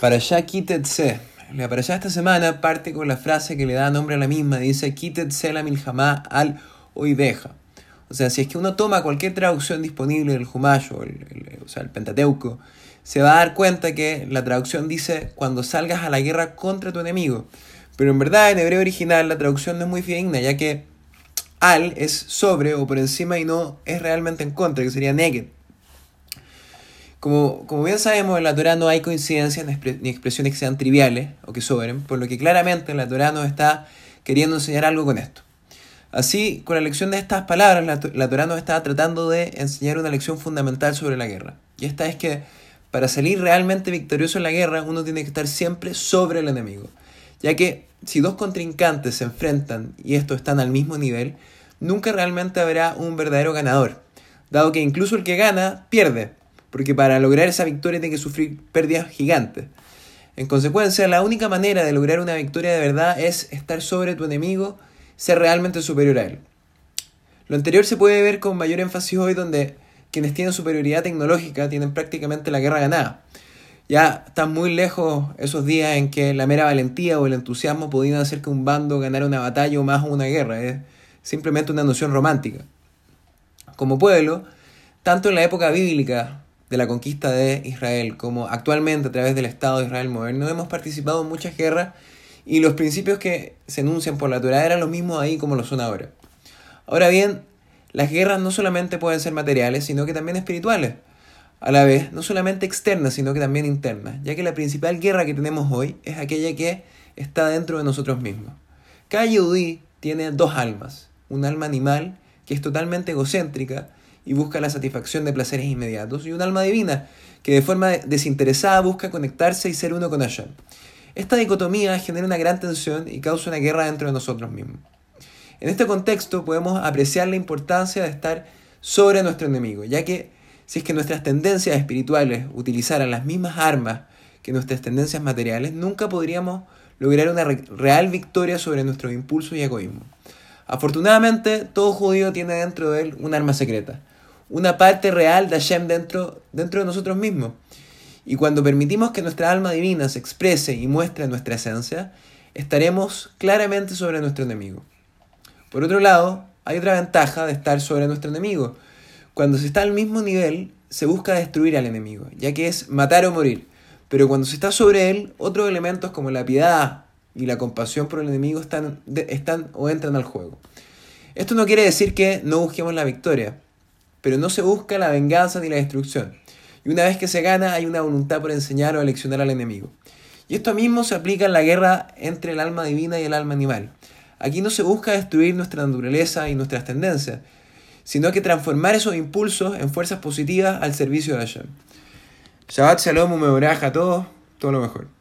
Para allá quítense. La para allá esta semana parte con la frase que le da nombre a la misma, dice quítense la milhamá al oideja. O sea, si es que uno toma cualquier traducción disponible del Humash o el, o sea, el Pentateuco, se va a dar cuenta que la traducción dice cuando salgas a la guerra contra tu enemigo. Pero en verdad en hebreo original la traducción no es muy fidedigna, ya que al es sobre o por encima y no es realmente en contra, que sería neged. Como, como bien sabemos, en la Torah no hay coincidencias ni expresiones que sean triviales o que sobren, por lo que claramente la Torah nos está queriendo enseñar algo con esto. Así, con la lección de estas palabras, la, la Torah nos está tratando de enseñar una lección fundamental sobre la guerra. Y esta es que para salir realmente victorioso en la guerra, uno tiene que estar siempre sobre el enemigo. Ya que si dos contrincantes se enfrentan y estos están al mismo nivel, nunca realmente habrá un verdadero ganador, dado que incluso el que gana pierde, porque para lograr esa victoria tiene que sufrir pérdidas gigantes. En consecuencia, la única manera de lograr una victoria de verdad es estar sobre tu enemigo, ser realmente superior a él. Lo anterior se puede ver con mayor énfasis hoy donde quienes tienen superioridad tecnológica tienen prácticamente la guerra ganada. Ya están muy lejos esos días en que la mera valentía o el entusiasmo podían hacer que un bando ganara una batalla o más una guerra. Es simplemente una noción romántica. Como pueblo, tanto en la época bíblica de la conquista de Israel como actualmente a través del Estado de Israel moderno, hemos participado en muchas guerras y los principios que se enuncian por la Torah eran los mismos ahí como lo son ahora. Ahora bien, las guerras no solamente pueden ser materiales, sino que también espirituales a la vez, no solamente externa, sino que también interna, ya que la principal guerra que tenemos hoy es aquella que está dentro de nosotros mismos. Cada yudí tiene dos almas, un alma animal que es totalmente egocéntrica y busca la satisfacción de placeres inmediatos, y un alma divina que de forma desinteresada busca conectarse y ser uno con Hashem. Esta dicotomía genera una gran tensión y causa una guerra dentro de nosotros mismos. En este contexto podemos apreciar la importancia de estar sobre nuestro enemigo, ya que si es que nuestras tendencias espirituales utilizaran las mismas armas que nuestras tendencias materiales, nunca podríamos lograr una real victoria sobre nuestros impulsos y egoísmo. Afortunadamente, todo judío tiene dentro de él un arma secreta, una parte real de Hashem dentro, dentro de nosotros mismos. Y cuando permitimos que nuestra alma divina se exprese y muestre nuestra esencia, estaremos claramente sobre nuestro enemigo. Por otro lado, hay otra ventaja de estar sobre nuestro enemigo, cuando se está al mismo nivel, se busca destruir al enemigo, ya que es matar o morir. Pero cuando se está sobre él, otros elementos como la piedad y la compasión por el enemigo están, están o entran al juego. Esto no quiere decir que no busquemos la victoria, pero no se busca la venganza ni la destrucción. Y una vez que se gana, hay una voluntad por enseñar o leccionar al enemigo. Y esto mismo se aplica en la guerra entre el alma divina y el alma animal. Aquí no se busca destruir nuestra naturaleza y nuestras tendencias, sino que transformar esos impulsos en fuerzas positivas al servicio de Hashem. Shabbat Shalom, un a todos, todo lo mejor.